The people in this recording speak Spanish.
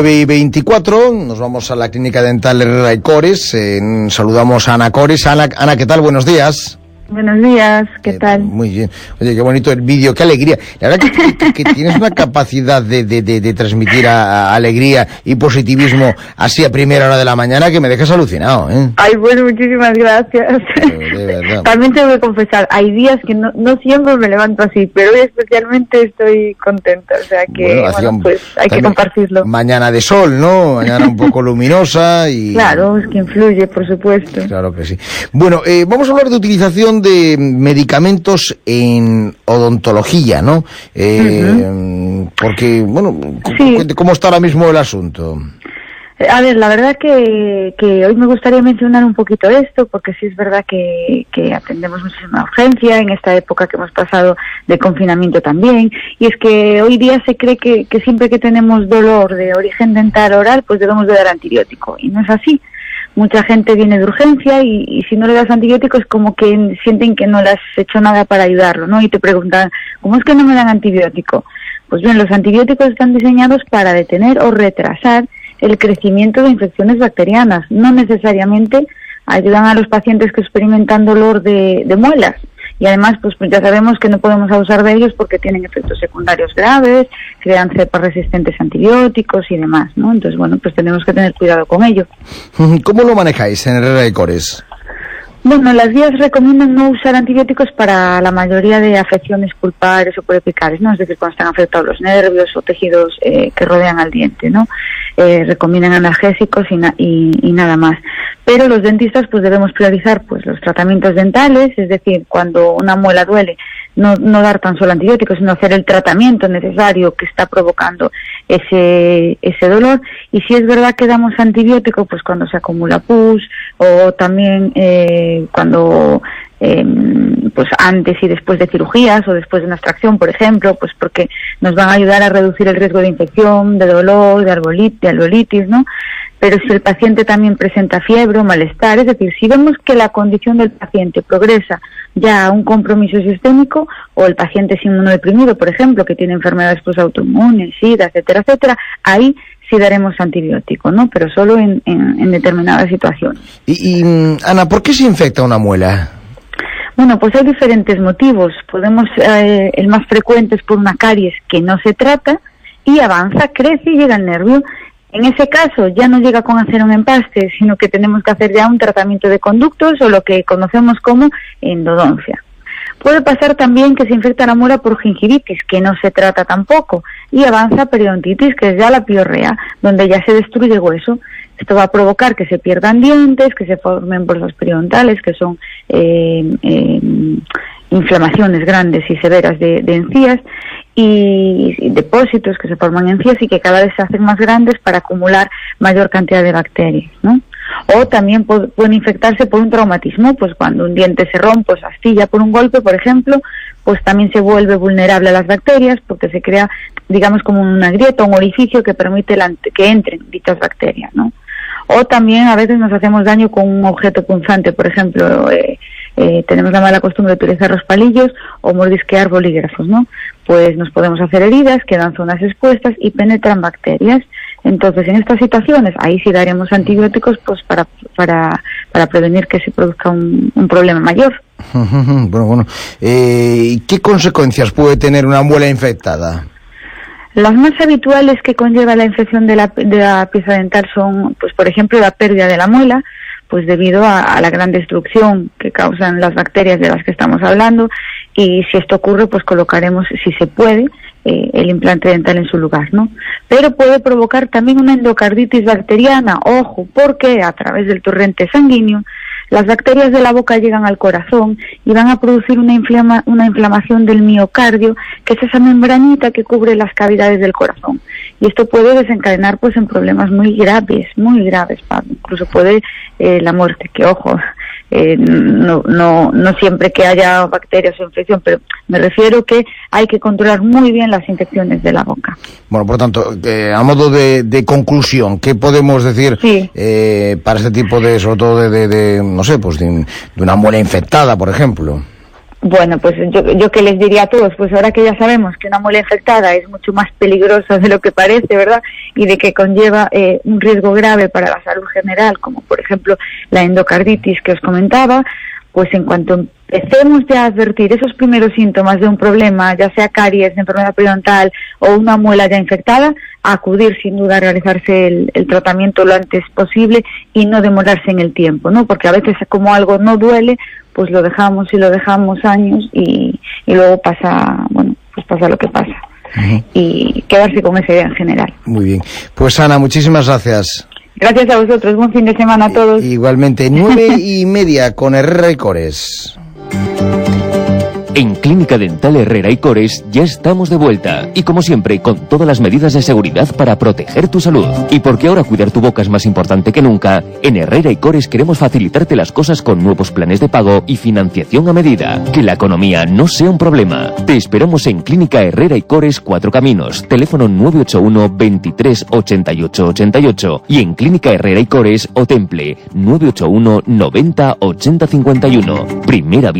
9 y 24, nos vamos a la clínica dental Herrera y Cores. Eh, saludamos a Ana Cores. Ana, Ana, ¿qué tal? Buenos días. Buenos días, ¿qué eh, tal? Muy bien. Oye, qué bonito el vídeo, qué alegría. La verdad que, tienes una capacidad de, de, de, transmitir alegría y positivismo así a primera hora de la mañana que me dejas alucinado, ¿eh? Ay, bueno, muchísimas gracias. También tengo que confesar, hay días que no, no siempre me levanto así, pero hoy especialmente estoy contenta, o sea que, bueno, pues hay que compartirlo. Mañana de sol, ¿no? Mañana un poco luminosa y... Claro, es que influye, por supuesto. Claro que sí. Bueno, eh, vamos a hablar de utilización de medicamentos en odontología, ¿no? Eh, porque, bueno, ¿cómo está ahora mismo el asunto? Eh, a ver, la verdad que, que, hoy me gustaría mencionar un poquito esto, porque sí es verdad que, que, atendemos muchísima urgencia en esta época que hemos pasado de confinamiento también, y es que hoy día se cree que, siempre que tenemos dolor de origen dental oral, pues debemos de dar antibiótico, y no es así mucha gente viene de urgencia y, si no le das antibióticos como que sienten que no le has hecho nada para ayudarlo, ¿no? Y te preguntan, ¿cómo es que no me dan antibiótico? Pues bien, los antibióticos están diseñados para detener o retrasar el crecimiento de infecciones bacterianas, no necesariamente ayudan a los pacientes que experimentan dolor de muelas y además pues, pues, ya sabemos que no podemos abusar de ellos porque tienen efectos secundarios graves, crean cepas resistentes a antibióticos y demás, ¿no? Entonces, bueno, pues tenemos que tener cuidado con ello. ¿Cómo lo manejáis en de Cores? Bueno, las guías recomiendan no usar antibióticos para la mayoría de afecciones pulpares o puerepicales, ¿no? Es decir, cuando están afectados los nervios o tejidos eh, que rodean al diente, ¿no? Eh, recomiendan analgésicos y, y, nada más. Pero los dentistas pues debemos priorizar pues los tratamientos dentales, es decir, cuando una muela duele, no, no dar tan solo antibióticos, sino hacer el tratamiento necesario que está provocando ese, ese dolor. Y si es verdad que damos antibiótico, pues cuando se acumula pus o también eh, cuando Em, pues antes y después de cirugías o después de una extracción, por ejemplo, pues porque nos van a ayudar a reducir el riesgo de infección, de dolor, de, arbolitis, de ¿no? Pero si el paciente también presenta fiebre o malestar, es decir, si vemos que la condición del paciente progresa ya a un compromiso sistémico o el paciente es inmunodeprimido, por ejemplo, que tiene enfermedades pues, autoinmunes, SIDA, etcétera, etcétera, ahí sí daremos antibiótico, ¿no? Pero solo en, en, determinadas situaciones. Y, y, Ana, ¿por qué se infecta una muela? Bueno, pues hay diferentes motivos. Podemos, eh, el más frecuente es por una caries que no se trata y avanza, crece y llega al nervio. En ese caso ya no llega con hacer un empaste, sino que tenemos que hacer ya un tratamiento de conductos o lo que conocemos como endodoncia. Puede pasar también que se infecta la muela por gingivitis, que no se trata tampoco, y avanza periodontitis, que es ya la piorrea, donde ya se destruye hueso. Esto va a provocar que se pierdan dientes, que se formen bolsas periodontales, que son eh, eh, inflamaciones grandes y severas de, encías, y, depósitos que se forman en encías y que cada vez se hacen más grandes para acumular mayor cantidad de bacterias. ¿no? o también pueden infectarse por un traumatismo, pues cuando un diente se rompe o se astilla por un golpe, por ejemplo, pues también se vuelve vulnerable a las bacterias porque se crea, digamos, como una grieta, un orificio que permite que entren dichas bacterias, ¿no? O también a veces nos hacemos daño con un objeto punzante, por ejemplo, eh, eh, tenemos la mala costumbre de utilizar los palillos o mordisquear bolígrafos, ¿no? Pues nos podemos hacer heridas, quedan zonas expuestas y penetran bacterias. Entonces, en estas situaciones, ahí sí daremos antibióticos pues para, para, para prevenir que se produzca un, problema mayor. bueno, bueno. Eh, ¿Qué consecuencias puede tener una muela infectada? Las más habituales que conlleva la infección de la, de la pieza dental son, pues, por ejemplo, la pérdida de la muela, pues debido a, la gran destrucción que causan las bacterias de las que estamos hablando y si esto ocurre pues colocaremos si se puede eh, el implante dental en su lugar no pero puede provocar también una endocarditis bacteriana ojo porque a través del torrente sanguíneo las bacterias de la boca llegan al corazón y van a producir una, inflama, una inflamación del miocardio, que es esa membranita que cubre las cavidades del corazón. Y esto puede desencadenar pues en problemas muy graves, muy graves, incluso puede eh, la muerte, que ojo, eh, no, no, no siempre que haya bacterias o infección, pero me refiero que hay que controlar muy bien las infecciones de la boca. Bueno, por lo tanto, eh, a modo de, de, conclusión, ¿qué podemos decir eh, para este tipo de, sobre todo de, de, no sé, pues de, una muela infectada, por ejemplo? Bueno, pues yo, yo que les diría a todos, pues ahora que ya sabemos que una muela infectada es mucho más peligrosa de lo que parece, ¿verdad? Y de que conlleva eh, un riesgo grave para la salud general, como por ejemplo la endocarditis que os comentaba, pues en cuanto empecemos ya a advertir esos primeros síntomas de un problema, ya sea caries, enfermedad periodontal o una muela ya infectada, acudir sin duda a realizarse el, tratamiento lo antes posible y no demorarse en el tiempo, ¿no? Porque a veces como algo no duele, pues lo dejamos y lo dejamos años y, luego pasa, bueno, pues pasa lo que pasa. Y quedarse con esa idea en general. Muy bien. Pues Ana, muchísimas gracias. Gracias a vosotros. Buen fin de semana a todos. Igualmente, nueve y media con Herrera y Cores. En Clínica Dental Herrera y Cores ya estamos de vuelta y como siempre con todas las medidas de seguridad para proteger tu salud. Y porque ahora cuidar tu boca es más importante que nunca, en Herrera y Cores queremos facilitarte las cosas con nuevos planes de pago y financiación a medida. Que la economía no sea un problema. Te esperamos en Clínica Herrera y Cores Cuatro Caminos, teléfono 981 23 88 88 y en Clínica Herrera y Cores o Temple 981 90 80 51. Primera visita